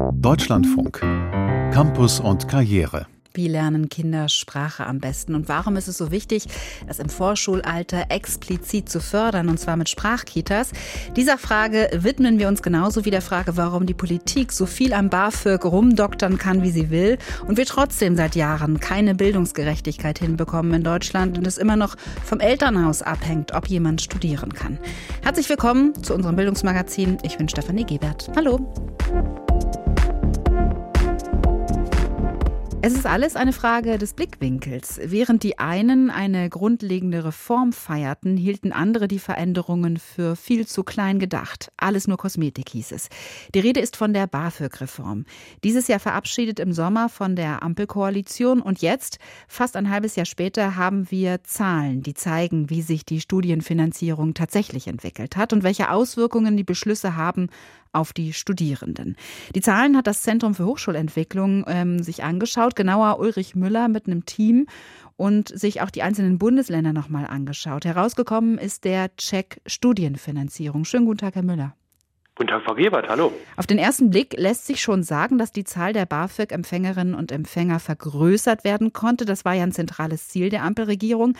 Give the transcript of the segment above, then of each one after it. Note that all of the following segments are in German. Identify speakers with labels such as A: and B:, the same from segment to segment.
A: Deutschlandfunk. Campus und Karriere.
B: Wie lernen Kinder Sprache am besten? Und warum ist es so wichtig, das im Vorschulalter explizit zu fördern, und zwar mit Sprachkitas? Dieser Frage widmen wir uns genauso wie der Frage, warum die Politik so viel am BAföG rumdoktern kann, wie sie will, und wir trotzdem seit Jahren keine Bildungsgerechtigkeit hinbekommen in Deutschland und es immer noch vom Elternhaus abhängt, ob jemand studieren kann. Herzlich willkommen zu unserem Bildungsmagazin. Ich bin Stefanie Gebert. Hallo. Es ist alles eine Frage des Blickwinkels. Während die einen eine grundlegende Reform feierten, hielten andere die Veränderungen für viel zu klein gedacht. Alles nur Kosmetik hieß es. Die Rede ist von der BAföG-Reform. Dieses Jahr verabschiedet im Sommer von der Ampelkoalition und jetzt, fast ein halbes Jahr später, haben wir Zahlen, die zeigen, wie sich die Studienfinanzierung tatsächlich entwickelt hat und welche Auswirkungen die Beschlüsse haben auf die Studierenden. Die Zahlen hat das Zentrum für Hochschulentwicklung ähm, sich angeschaut, genauer Ulrich Müller mit einem Team und sich auch die einzelnen Bundesländer nochmal angeschaut. Herausgekommen ist der Check Studienfinanzierung. Schönen guten Tag, Herr Müller.
C: Guten Tag, Frau Gebert, hallo.
B: Auf den ersten Blick lässt sich schon sagen, dass die Zahl der BAföG-Empfängerinnen und Empfänger vergrößert werden konnte. Das war ja ein zentrales Ziel der Ampelregierung.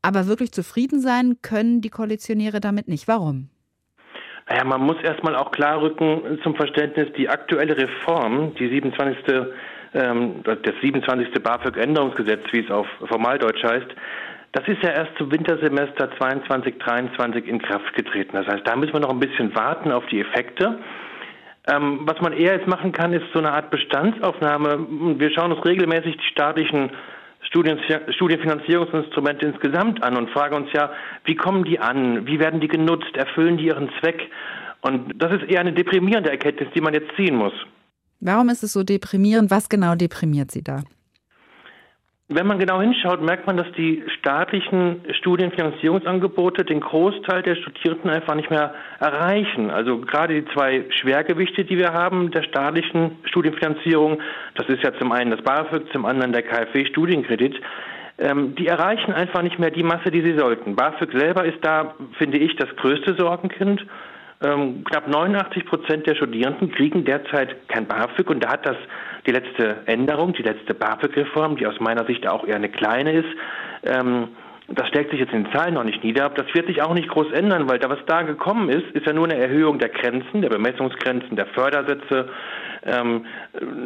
B: Aber wirklich zufrieden sein können die Koalitionäre damit nicht. Warum?
C: Naja, man muss erstmal auch klar rücken zum Verständnis, die aktuelle Reform, die 27. Ähm, das 27. BAföG-Änderungsgesetz, wie es auf Formaldeutsch heißt, das ist ja erst zum Wintersemester 22, 23 in Kraft getreten. Das heißt, da müssen wir noch ein bisschen warten auf die Effekte. Ähm, was man eher jetzt machen kann, ist so eine Art Bestandsaufnahme. Wir schauen uns regelmäßig die staatlichen Studienfinanzierungsinstrumente insgesamt an und fragen uns ja, wie kommen die an? Wie werden die genutzt? Erfüllen die ihren Zweck? Und das ist eher eine deprimierende Erkenntnis, die man jetzt ziehen muss.
B: Warum ist es so deprimierend? Was genau deprimiert Sie da?
C: Wenn man genau hinschaut, merkt man, dass die staatlichen Studienfinanzierungsangebote den Großteil der Studierenden einfach nicht mehr erreichen. Also gerade die zwei Schwergewichte, die wir haben der staatlichen Studienfinanzierung, das ist ja zum einen das BAföG, zum anderen der KfW-Studienkredit, ähm, die erreichen einfach nicht mehr die Masse, die sie sollten. BAföG selber ist da, finde ich, das größte Sorgenkind. Ähm, knapp 89 Prozent der Studierenden kriegen derzeit kein BAföG und da hat das die letzte Änderung, die letzte BAföG-Reform, die aus meiner Sicht auch eher eine kleine ist, ähm, das stellt sich jetzt in den Zahlen noch nicht nieder. Das wird sich auch nicht groß ändern, weil da was da gekommen ist, ist ja nur eine Erhöhung der Grenzen, der Bemessungsgrenzen, der Fördersätze. Ähm,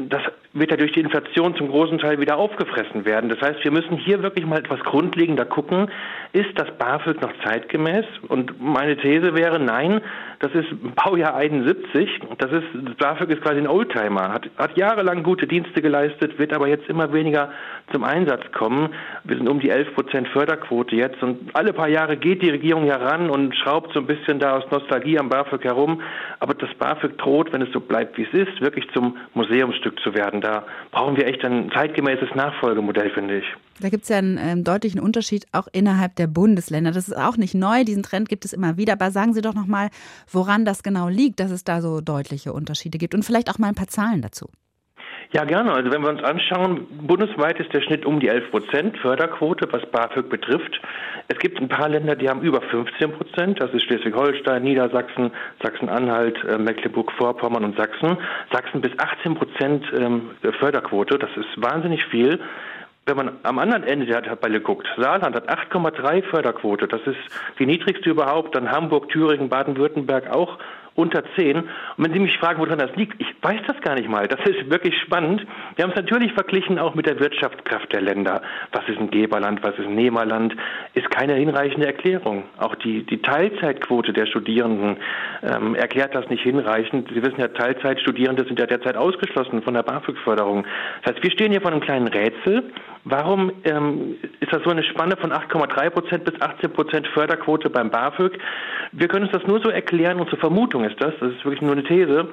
C: das wird ja durch die Inflation zum großen Teil wieder aufgefressen werden. Das heißt, wir müssen hier wirklich mal etwas grundlegender gucken. Ist das BAföG noch zeitgemäß? Und meine These wäre, nein, das ist Baujahr 71. Das ist, das BAföG ist quasi ein Oldtimer, hat, hat jahrelang gute Dienste geleistet, wird aber jetzt immer weniger zum Einsatz kommen. Wir sind um die 11 Prozent Förderquote jetzt und alle paar Jahre geht die Regierung ja ran und schraubt so ein bisschen da aus Nostalgie am BAföG herum. Aber das BAföG droht, wenn es so bleibt, wie es ist, wirklich zum Museumsstück zu werden. Da brauchen wir echt ein zeitgemäßes Nachfolgemodell, finde ich.
B: Da gibt es ja einen ähm, deutlichen Unterschied auch innerhalb der Bundesländer. Das ist auch nicht neu. Diesen Trend gibt es immer wieder. Aber sagen Sie doch noch mal, woran das genau liegt, dass es da so deutliche Unterschiede gibt und vielleicht auch mal ein paar Zahlen dazu.
C: Ja, gerne. Also wenn wir uns anschauen, bundesweit ist der Schnitt um die 11 Prozent Förderquote, was BAföG betrifft. Es gibt ein paar Länder, die haben über 15 Prozent. Das ist Schleswig-Holstein, Niedersachsen, Sachsen-Anhalt, äh, Mecklenburg-Vorpommern und Sachsen. Sachsen bis 18 Prozent ähm, Förderquote. Das ist wahnsinnig viel. Wenn man am anderen Ende der Tabelle guckt, Saarland hat 8,3 Förderquote. Das ist die niedrigste überhaupt. Dann Hamburg, Thüringen, Baden-Württemberg auch unter 10. Und wenn Sie mich fragen, woran das liegt, ich weiß das gar nicht mal. Das ist wirklich spannend. Wir haben es natürlich verglichen auch mit der Wirtschaftskraft der Länder. Was ist ein Geberland, was ist ein Nehmerland, ist keine hinreichende Erklärung. Auch die, die Teilzeitquote der Studierenden ähm, erklärt das nicht hinreichend. Sie wissen ja, Teilzeitstudierende sind ja derzeit ausgeschlossen von der BAföG-Förderung. Das heißt, wir stehen hier vor einem kleinen Rätsel. Warum ähm, ist das so eine Spanne von 8,3 Prozent bis 18 Prozent Förderquote beim BAföG? Wir können uns das nur so erklären, unsere Vermutung ist das, das ist wirklich nur eine These,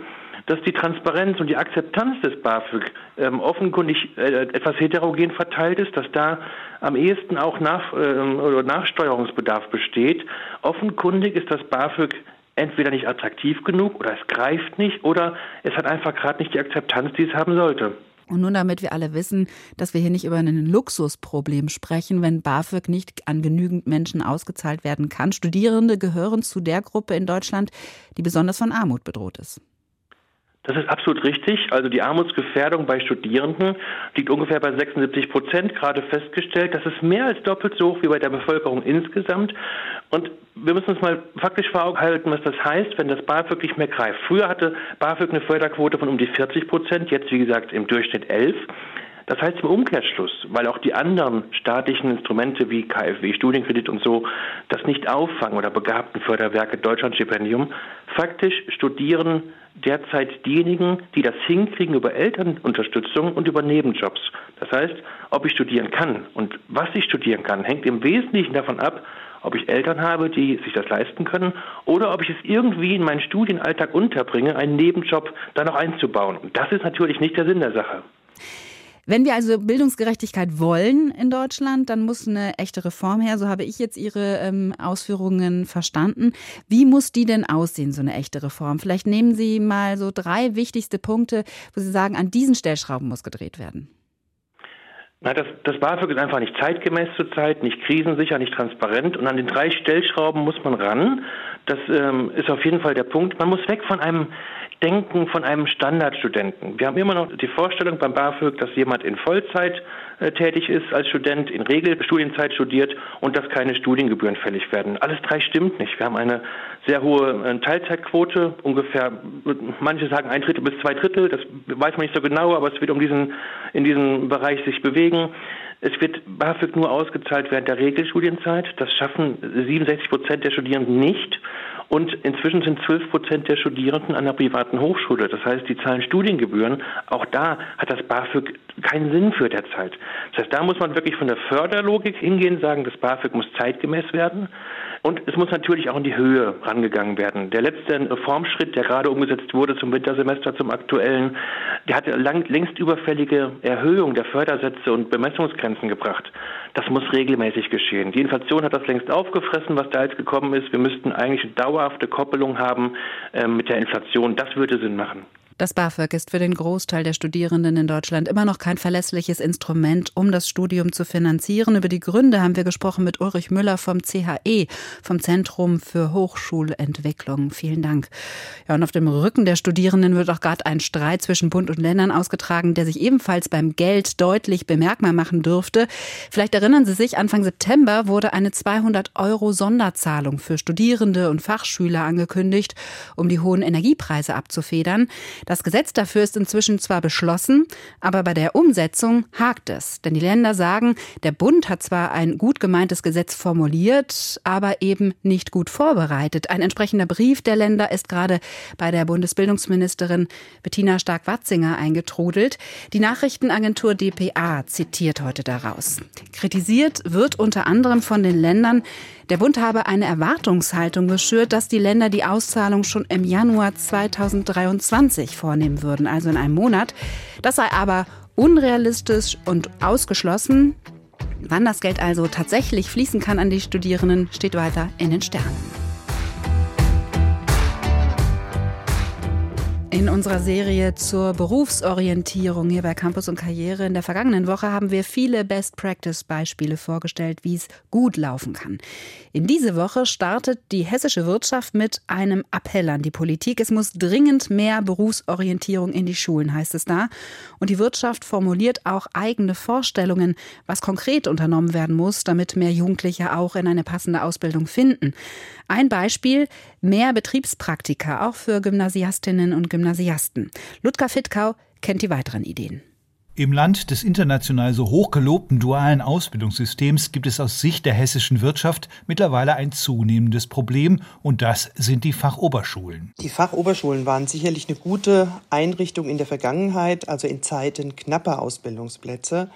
C: dass die Transparenz und die Akzeptanz des BAföG ähm, offenkundig äh, etwas heterogen verteilt ist, dass da am ehesten auch nach, oder Nachsteuerungsbedarf besteht. Offenkundig ist das BAföG entweder nicht attraktiv genug oder es greift nicht oder es hat einfach gerade nicht die Akzeptanz, die es haben sollte.
B: Und nun, damit wir alle wissen, dass wir hier nicht über ein Luxusproblem sprechen, wenn BAföG nicht an genügend Menschen ausgezahlt werden kann. Studierende gehören zu der Gruppe in Deutschland, die besonders von Armut bedroht ist.
C: Das ist absolut richtig. Also die Armutsgefährdung bei Studierenden liegt ungefähr bei 76 Prozent, gerade festgestellt. Das ist mehr als doppelt so hoch wie bei der Bevölkerung insgesamt. Und wir müssen uns mal faktisch vor Augen halten, was das heißt, wenn das BAföG nicht mehr greift. Früher hatte BAföG eine Förderquote von um die 40 Prozent, jetzt wie gesagt im Durchschnitt 11. Das heißt im Umkehrschluss, weil auch die anderen staatlichen Instrumente wie KfW, Studienkredit und so das nicht auffangen oder begabten Förderwerke Deutschlandstipendium, faktisch studieren derzeit diejenigen, die das hinkriegen über Elternunterstützung und über Nebenjobs. Das heißt, ob ich studieren kann und was ich studieren kann, hängt im Wesentlichen davon ab, ob ich Eltern habe, die sich das leisten können, oder ob ich es irgendwie in meinen Studienalltag unterbringe, einen Nebenjob da noch einzubauen. Und das ist natürlich nicht der Sinn der Sache.
B: Wenn wir also Bildungsgerechtigkeit wollen in Deutschland, dann muss eine echte Reform her. So habe ich jetzt Ihre ähm, Ausführungen verstanden. Wie muss die denn aussehen, so eine echte Reform? Vielleicht nehmen Sie mal so drei wichtigste Punkte, wo Sie sagen, an diesen Stellschrauben muss gedreht werden.
C: Na, das, das BAföG ist einfach nicht zeitgemäß zurzeit, nicht krisensicher, nicht transparent. Und an den drei Stellschrauben muss man ran. Das ähm, ist auf jeden Fall der Punkt. Man muss weg von einem Denken von einem Standardstudenten. Wir haben immer noch die Vorstellung beim BAföG, dass jemand in Vollzeit äh, tätig ist als Student, in Regelstudienzeit studiert und dass keine Studiengebühren fällig werden. Alles drei stimmt nicht. Wir haben eine sehr hohe äh, Teilzeitquote, ungefähr, manche sagen ein Drittel bis zwei Drittel, das weiß man nicht so genau, aber es wird um diesen, in diesem Bereich sich bewegen. Es wird BAföG nur ausgezahlt während der Regelstudienzeit. Das schaffen 67 Prozent der Studierenden nicht. Und inzwischen sind 12 Prozent der Studierenden an der privaten Hochschule. Das heißt, die zahlen Studiengebühren. Auch da hat das BAföG keinen Sinn für derzeit. Das heißt, da muss man wirklich von der Förderlogik hingehen, sagen, das BAföG muss zeitgemäß werden. Und es muss natürlich auch in die Höhe rangegangen werden. Der letzte Reformschritt, der gerade umgesetzt wurde zum Wintersemester, zum aktuellen, der hat lang, längst überfällige Erhöhung der Fördersätze und Bemessungsgrenzen gebracht. Das muss regelmäßig geschehen. Die Inflation hat das längst aufgefressen, was da jetzt gekommen ist. Wir müssten eigentlich eine dauerhafte Koppelung haben äh, mit der Inflation. Das würde Sinn machen.
B: Das BAföG ist für den Großteil der Studierenden in Deutschland immer noch kein verlässliches Instrument, um das Studium zu finanzieren. Über die Gründe haben wir gesprochen mit Ulrich Müller vom CHE, vom Zentrum für Hochschulentwicklung. Vielen Dank. Ja, und auf dem Rücken der Studierenden wird auch gerade ein Streit zwischen Bund und Ländern ausgetragen, der sich ebenfalls beim Geld deutlich bemerkbar machen dürfte. Vielleicht erinnern Sie sich, Anfang September wurde eine 200 Euro Sonderzahlung für Studierende und Fachschüler angekündigt, um die hohen Energiepreise abzufedern. Das Gesetz dafür ist inzwischen zwar beschlossen, aber bei der Umsetzung hakt es. Denn die Länder sagen, der Bund hat zwar ein gut gemeintes Gesetz formuliert, aber eben nicht gut vorbereitet. Ein entsprechender Brief der Länder ist gerade bei der Bundesbildungsministerin Bettina Stark-Watzinger eingetrudelt. Die Nachrichtenagentur dpa zitiert heute daraus. Kritisiert wird unter anderem von den Ländern, der Bund habe eine Erwartungshaltung geschürt, dass die Länder die Auszahlung schon im Januar 2023 vornehmen würden, also in einem Monat. Das sei aber unrealistisch und ausgeschlossen. Wann das Geld also tatsächlich fließen kann an die Studierenden, steht weiter in den Sternen. In unserer Serie zur Berufsorientierung hier bei Campus und Karriere in der vergangenen Woche haben wir viele Best-Practice-Beispiele vorgestellt, wie es gut laufen kann. In diese Woche startet die hessische Wirtschaft mit einem Appell an die Politik. Es muss dringend mehr Berufsorientierung in die Schulen, heißt es da. Und die Wirtschaft formuliert auch eigene Vorstellungen, was konkret unternommen werden muss, damit mehr Jugendliche auch in eine passende Ausbildung finden. Ein Beispiel, mehr Betriebspraktika, auch für Gymnasiastinnen und Gymnasiasten. Ludger Fittkau kennt die weiteren Ideen.
D: Im Land des international so hoch gelobten dualen Ausbildungssystems gibt es aus Sicht der hessischen Wirtschaft mittlerweile ein zunehmendes Problem und das sind die Fachoberschulen.
E: Die Fachoberschulen waren sicherlich eine gute Einrichtung in der Vergangenheit, also in Zeiten knapper Ausbildungsplätze.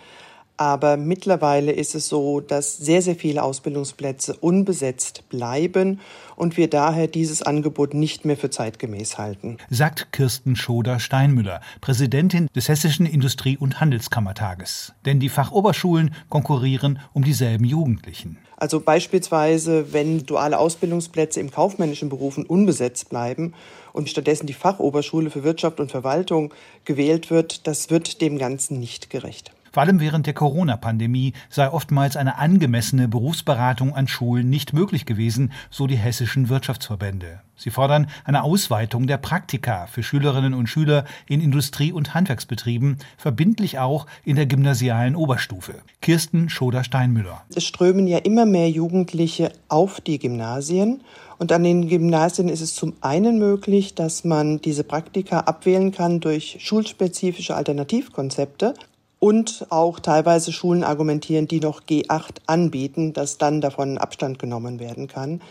E: Aber mittlerweile ist es so, dass sehr, sehr viele Ausbildungsplätze unbesetzt bleiben und wir daher dieses Angebot nicht mehr für zeitgemäß halten.
D: Sagt Kirsten Schoder-Steinmüller, Präsidentin des Hessischen Industrie- und Handelskammertages. Denn die Fachoberschulen konkurrieren um dieselben Jugendlichen.
E: Also beispielsweise, wenn duale Ausbildungsplätze im kaufmännischen Berufen unbesetzt bleiben und stattdessen die Fachoberschule für Wirtschaft und Verwaltung gewählt wird, das wird dem Ganzen nicht gerecht.
D: Vor allem während der Corona-Pandemie sei oftmals eine angemessene Berufsberatung an Schulen nicht möglich gewesen, so die hessischen Wirtschaftsverbände. Sie fordern eine Ausweitung der Praktika für Schülerinnen und Schüler in Industrie- und Handwerksbetrieben, verbindlich auch in der gymnasialen Oberstufe. Kirsten Schoder-Steinmüller.
E: Es strömen ja immer mehr Jugendliche auf die Gymnasien. Und an den Gymnasien ist es zum einen möglich, dass man diese Praktika abwählen kann durch schulspezifische Alternativkonzepte und auch teilweise Schulen argumentieren, die noch G8 anbieten, dass dann davon Abstand genommen werden kann.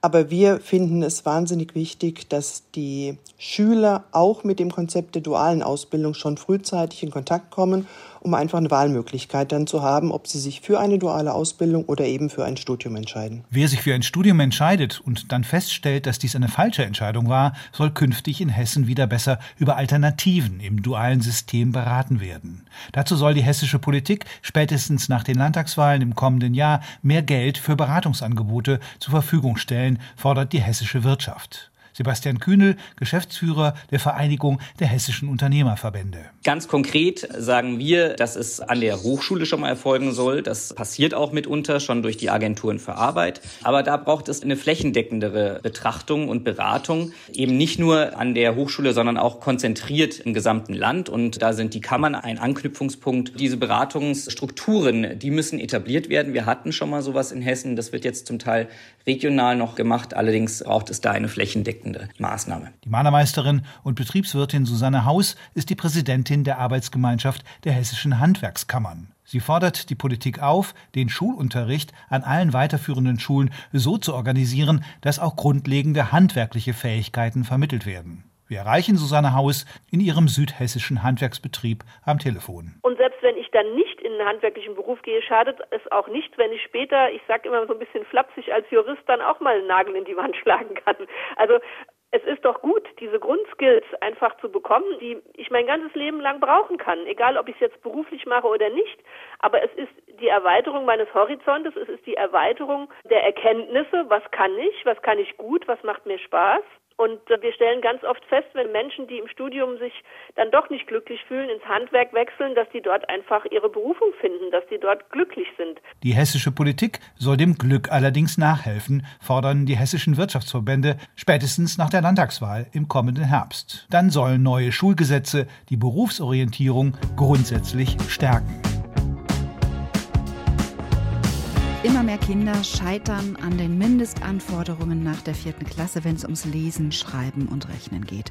E: Aber wir finden es wahnsinnig wichtig, dass die Schüler auch mit dem Konzept der dualen Ausbildung schon frühzeitig in Kontakt kommen um einfach eine Wahlmöglichkeit dann zu haben, ob sie sich für eine duale Ausbildung oder eben für ein Studium entscheiden.
D: Wer sich für ein Studium entscheidet und dann feststellt, dass dies eine falsche Entscheidung war, soll künftig in Hessen wieder besser über Alternativen im dualen System beraten werden. Dazu soll die hessische Politik spätestens nach den Landtagswahlen im kommenden Jahr mehr Geld für Beratungsangebote zur Verfügung stellen, fordert die hessische Wirtschaft. Sebastian Kühnel, Geschäftsführer der Vereinigung der hessischen Unternehmerverbände.
F: Ganz konkret sagen wir, dass es an der Hochschule schon mal erfolgen soll. Das passiert auch mitunter schon durch die Agenturen für Arbeit. Aber da braucht es eine flächendeckendere Betrachtung und Beratung. Eben nicht nur an der Hochschule, sondern auch konzentriert im gesamten Land. Und da sind die Kammern ein Anknüpfungspunkt. Diese Beratungsstrukturen, die müssen etabliert werden. Wir hatten schon mal sowas in Hessen. Das wird jetzt zum Teil regional noch gemacht. Allerdings braucht es da eine flächendeckende flächendeckende Maßnahme.
D: Die Malermeisterin und Betriebswirtin Susanne Haus ist die Präsidentin der Arbeitsgemeinschaft der hessischen Handwerkskammern. Sie fordert die Politik auf, den Schulunterricht an allen weiterführenden Schulen so zu organisieren, dass auch grundlegende handwerkliche Fähigkeiten vermittelt werden. Wir erreichen Susanne Haus in ihrem südhessischen Handwerksbetrieb am Telefon.
G: Und selbst wenn ich dann nicht in einen handwerklichen Beruf gehe, schadet es auch nicht, wenn ich später, ich sage immer so ein bisschen flapsig, als Jurist dann auch mal einen Nagel in die Wand schlagen kann. Also es ist doch gut, diese Grundskills einfach zu bekommen, die ich mein ganzes Leben lang brauchen kann, egal ob ich es jetzt beruflich mache oder nicht. Aber es ist die Erweiterung meines Horizontes, es ist die Erweiterung der Erkenntnisse, was kann ich, was kann ich gut, was macht mir Spaß. Und wir stellen ganz oft fest, wenn Menschen, die im Studium sich dann doch nicht glücklich fühlen, ins Handwerk wechseln, dass die dort einfach ihre Berufung finden, dass die dort glücklich sind.
D: Die hessische Politik soll dem Glück allerdings nachhelfen, fordern die hessischen Wirtschaftsverbände spätestens nach der Landtagswahl im kommenden Herbst. Dann sollen neue Schulgesetze die Berufsorientierung grundsätzlich stärken.
B: Immer mehr Kinder scheitern an den Mindestanforderungen nach der vierten Klasse, wenn es ums Lesen, Schreiben und Rechnen geht.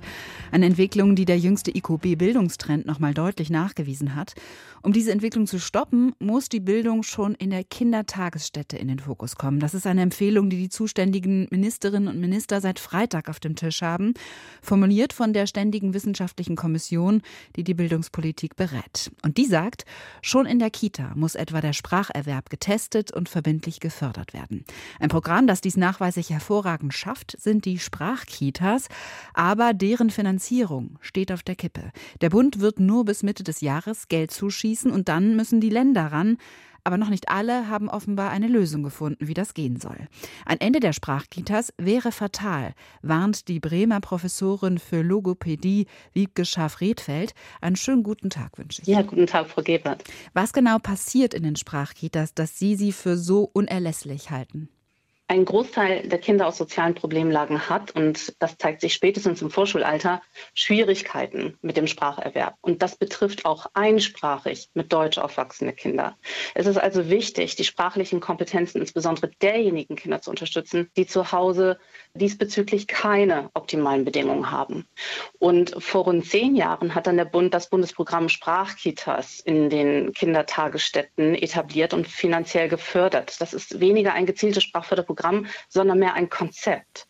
B: Eine Entwicklung, die der jüngste IQB-Bildungstrend nochmal deutlich nachgewiesen hat. Um diese Entwicklung zu stoppen, muss die Bildung schon in der Kindertagesstätte in den Fokus kommen. Das ist eine Empfehlung, die die zuständigen Ministerinnen und Minister seit Freitag auf dem Tisch haben, formuliert von der Ständigen Wissenschaftlichen Kommission, die die Bildungspolitik berät. Und die sagt, schon in der Kita muss etwa der Spracherwerb getestet und verbindlich gefördert werden. Ein Programm, das dies nachweislich hervorragend schafft, sind die Sprachkitas, aber deren Finanzierung steht auf der Kippe. Der Bund wird nur bis Mitte des Jahres Geld zuschießen und dann müssen die Länder ran. Aber noch nicht alle haben offenbar eine Lösung gefunden, wie das gehen soll. Ein Ende der Sprachkitas wäre fatal, warnt die Bremer Professorin für Logopädie Wiebke Scharf-Redfeld. Einen schönen guten Tag wünsche ich.
H: Ja, guten Tag, Frau Gebert.
B: Was genau passiert in den Sprachkitas, dass Sie sie für so unerlässlich halten?
H: Ein Großteil der Kinder aus sozialen Problemlagen hat, und das zeigt sich spätestens im Vorschulalter, Schwierigkeiten mit dem Spracherwerb. Und das betrifft auch einsprachig mit Deutsch aufwachsende Kinder. Es ist also wichtig, die sprachlichen Kompetenzen insbesondere derjenigen Kinder zu unterstützen, die zu Hause diesbezüglich keine optimalen Bedingungen haben. Und vor rund zehn Jahren hat dann der Bund das Bundesprogramm Sprachkitas in den Kindertagesstätten etabliert und finanziell gefördert. Das ist weniger ein gezieltes Sprachförderprogramm, Programm, sondern mehr ein Konzept.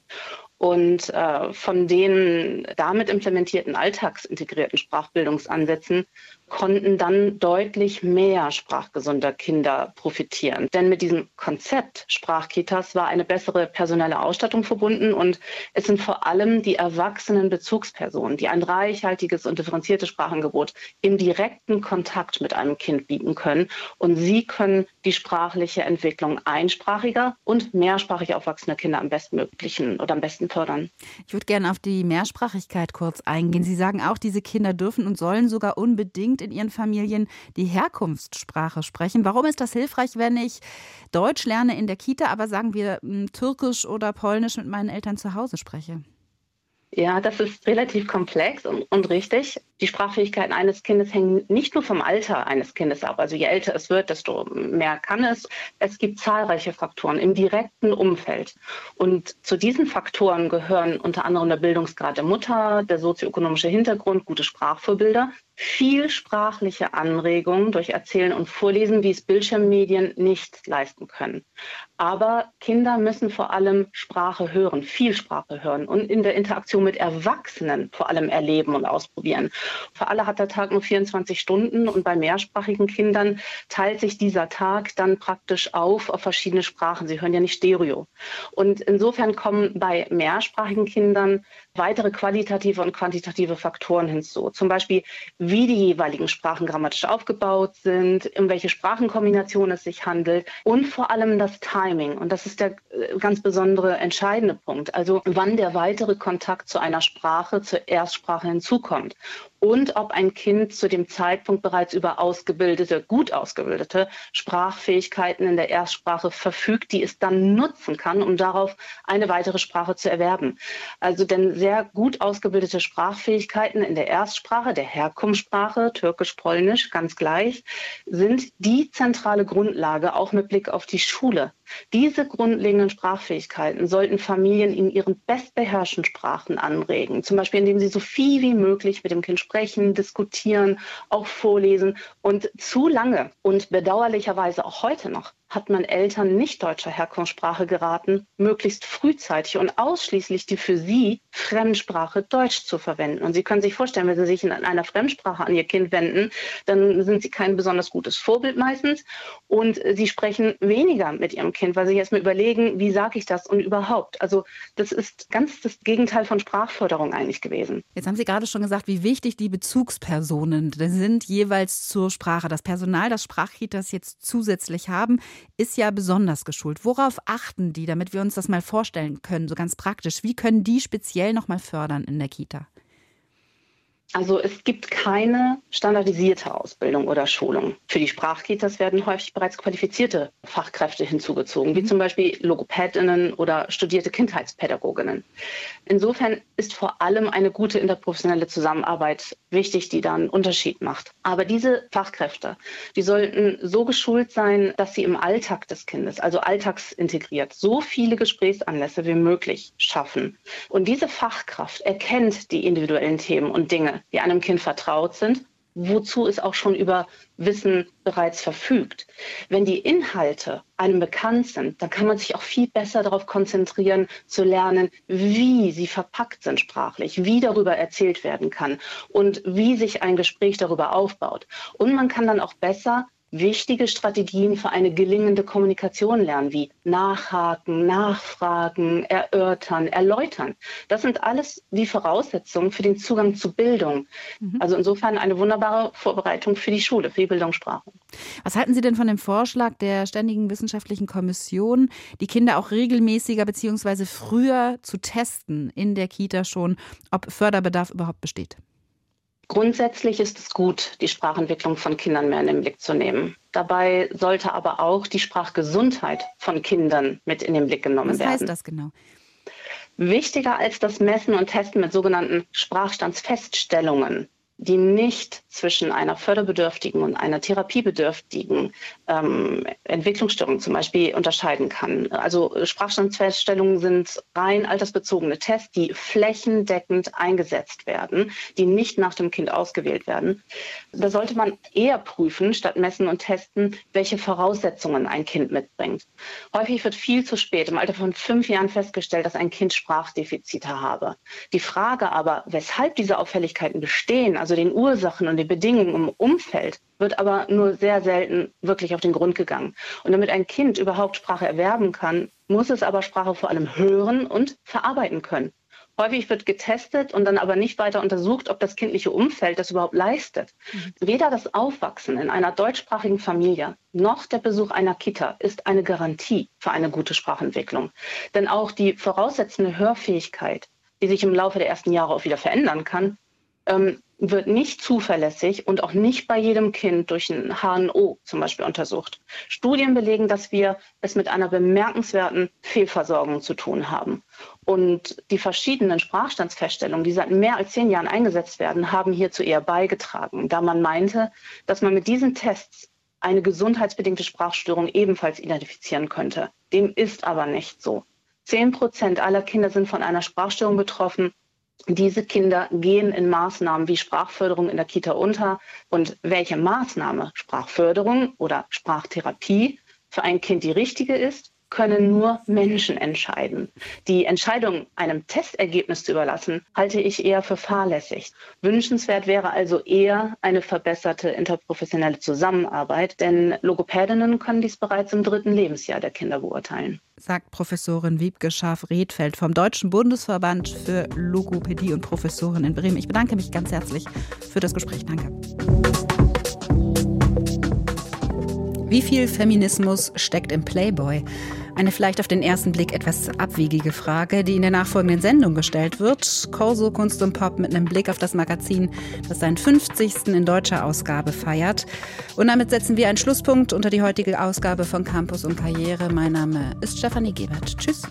H: Und äh, von den damit implementierten alltagsintegrierten Sprachbildungsansätzen konnten dann deutlich mehr sprachgesunder Kinder profitieren. Denn mit diesem Konzept Sprachkitas war eine bessere personelle Ausstattung verbunden und es sind vor allem die erwachsenen Bezugspersonen, die ein reichhaltiges und differenziertes Sprachangebot im direkten Kontakt mit einem Kind bieten können. Und sie können die sprachliche Entwicklung einsprachiger und mehrsprachig aufwachsender Kinder am bestmöglichen oder am besten fördern.
B: Ich würde gerne auf die Mehrsprachigkeit kurz eingehen. Sie sagen auch, diese Kinder dürfen und sollen sogar unbedingt in ihren Familien die Herkunftssprache sprechen. Warum ist das hilfreich, wenn ich Deutsch lerne in der Kita, aber sagen wir hm, Türkisch oder Polnisch mit meinen Eltern zu Hause spreche?
H: Ja, das ist relativ komplex und, und, richtig. Die Sprachfähigkeiten eines Kindes hängen nicht nur vom Alter eines Kindes ab. Also je älter es wird, desto mehr kann es. Es gibt zahlreiche Faktoren im direkten Umfeld. Und zu diesen Faktoren gehören unter anderem der Bildungsgrad der Mutter, der sozioökonomische Hintergrund, gute Sprachvorbilder, viel sprachliche Anregungen durch Erzählen und Vorlesen, wie es Bildschirmmedien nicht leisten können. Aber Kinder müssen vor allem Sprache hören, viel Sprache hören und in der Interaktion mit Erwachsenen vor allem erleben und ausprobieren. Für alle hat der Tag nur 24 Stunden und bei mehrsprachigen Kindern teilt sich dieser Tag dann praktisch auf auf verschiedene Sprachen. Sie hören ja nicht Stereo. Und insofern kommen bei mehrsprachigen Kindern weitere qualitative und quantitative Faktoren hinzu. Zum Beispiel, wie die jeweiligen Sprachen grammatisch aufgebaut sind, um welche Sprachenkombination es sich handelt und vor allem das Timing. Und das ist der äh, ganz besondere entscheidende Punkt. Also wann der weitere Kontakt zu einer Sprache, zur Erstsprache hinzukommt und ob ein Kind zu dem Zeitpunkt bereits über ausgebildete, gut ausgebildete Sprachfähigkeiten in der Erstsprache verfügt, die es dann nutzen kann, um darauf eine weitere Sprache zu erwerben. Also denn sehr gut ausgebildete Sprachfähigkeiten in der Erstsprache, der Herkunftssprache, Türkisch, Polnisch, ganz gleich, sind die zentrale Grundlage auch mit Blick auf die Schule. Diese grundlegenden Sprachfähigkeiten sollten Familien in ihren bestbeherrschten Sprachen anregen, zum Beispiel indem sie so viel wie möglich mit dem Kind sprechen, diskutieren, auch vorlesen. Und zu lange und bedauerlicherweise auch heute noch hat man Eltern nicht deutscher Herkunftssprache geraten, möglichst frühzeitig und ausschließlich die für sie Fremdsprache Deutsch zu verwenden. Und Sie können sich vorstellen, wenn Sie sich in einer Fremdsprache an Ihr Kind wenden, dann sind Sie kein besonders gutes Vorbild meistens. Und Sie sprechen weniger mit Ihrem Kind, weil Sie erstmal überlegen, wie sage ich das und überhaupt. Also das ist ganz das Gegenteil von Sprachförderung eigentlich gewesen.
B: Jetzt haben Sie gerade schon gesagt, wie wichtig die Bezugspersonen sind jeweils zur Sprache. Das Personal, das Sprachkitas jetzt zusätzlich haben, ist ja besonders geschult. Worauf achten die, damit wir uns das mal vorstellen können, so ganz praktisch? Wie können die speziell noch mal fördern in der Kita?
H: Also es gibt keine standardisierte Ausbildung oder Schulung. Für die Sprachkitas werden häufig bereits qualifizierte Fachkräfte hinzugezogen, wie mhm. zum Beispiel Logopädinnen oder studierte Kindheitspädagoginnen. Insofern ist vor allem eine gute interprofessionelle Zusammenarbeit wichtig, die dann einen Unterschied macht. Aber diese Fachkräfte, die sollten so geschult sein, dass sie im Alltag des Kindes, also alltagsintegriert, so viele Gesprächsanlässe wie möglich schaffen. Und diese Fachkraft erkennt die individuellen Themen und Dinge die einem Kind vertraut sind, wozu es auch schon über Wissen bereits verfügt. Wenn die Inhalte einem bekannt sind, dann kann man sich auch viel besser darauf konzentrieren, zu lernen, wie sie verpackt sind sprachlich, wie darüber erzählt werden kann und wie sich ein Gespräch darüber aufbaut. Und man kann dann auch besser wichtige Strategien für eine gelingende Kommunikation lernen, wie Nachhaken, Nachfragen, Erörtern, Erläutern. Das sind alles die Voraussetzungen für den Zugang zu Bildung. Mhm. Also insofern eine wunderbare Vorbereitung für die Schule, für die Bildungssprache.
B: Was halten Sie denn von dem Vorschlag der Ständigen Wissenschaftlichen Kommission, die Kinder auch regelmäßiger bzw. früher zu testen in der Kita schon, ob Förderbedarf überhaupt besteht?
H: Grundsätzlich ist es gut, die Sprachentwicklung von Kindern mehr in den Blick zu nehmen. Dabei sollte aber auch die Sprachgesundheit von Kindern mit in den Blick genommen
B: werden.
H: Was
B: heißt das genau?
H: Wichtiger als das Messen und Testen mit sogenannten Sprachstandsfeststellungen die nicht zwischen einer förderbedürftigen und einer therapiebedürftigen ähm, Entwicklungsstörung zum Beispiel unterscheiden kann. Also Sprachstandsfeststellungen sind rein altersbezogene Tests, die flächendeckend eingesetzt werden, die nicht nach dem Kind ausgewählt werden. Da sollte man eher prüfen, statt messen und testen, welche Voraussetzungen ein Kind mitbringt. Häufig wird viel zu spät im Alter von fünf Jahren festgestellt, dass ein Kind Sprachdefizite habe. Die Frage aber, weshalb diese Auffälligkeiten bestehen, also also den Ursachen und den Bedingungen im Umfeld, wird aber nur sehr selten wirklich auf den Grund gegangen. Und damit ein Kind überhaupt Sprache erwerben kann, muss es aber Sprache vor allem hören und verarbeiten können. Häufig wird getestet und dann aber nicht weiter untersucht, ob das kindliche Umfeld das überhaupt leistet. Mhm. Weder das Aufwachsen in einer deutschsprachigen Familie noch der Besuch einer Kita ist eine Garantie für eine gute Sprachentwicklung. Denn auch die voraussetzende Hörfähigkeit, die sich im Laufe der ersten Jahre auch wieder verändern kann, ähm, wird nicht zuverlässig und auch nicht bei jedem Kind durch ein HNO zum Beispiel untersucht. Studien belegen, dass wir es mit einer bemerkenswerten Fehlversorgung zu tun haben. Und die verschiedenen Sprachstandsfeststellungen, die seit mehr als zehn Jahren eingesetzt werden, haben hierzu eher beigetragen, da man meinte, dass man mit diesen Tests eine gesundheitsbedingte Sprachstörung ebenfalls identifizieren könnte. Dem ist aber nicht so. Zehn Prozent aller Kinder sind von einer Sprachstörung betroffen diese Kinder gehen in Maßnahmen wie Sprachförderung in der Kita unter. Und welche Maßnahme, Sprachförderung oder Sprachtherapie, für ein Kind die richtige ist, können nur Menschen entscheiden. Die Entscheidung, einem Testergebnis zu überlassen, halte ich eher für fahrlässig. Wünschenswert wäre also eher eine verbesserte interprofessionelle Zusammenarbeit, denn Logopädinnen können dies bereits im dritten Lebensjahr der Kinder beurteilen.
B: Sagt Professorin Wiebke Scharf-Redfeld vom Deutschen Bundesverband für Logopädie und Professoren in Bremen. Ich bedanke mich ganz herzlich für das Gespräch. Danke. Wie viel Feminismus steckt im Playboy? Eine vielleicht auf den ersten Blick etwas abwegige Frage, die in der nachfolgenden Sendung gestellt wird. Corso Kunst und Pop mit einem Blick auf das Magazin, das seinen 50. in deutscher Ausgabe feiert. Und damit setzen wir einen Schlusspunkt unter die heutige Ausgabe von Campus und Karriere. Mein Name ist Stefanie Gebert. Tschüss.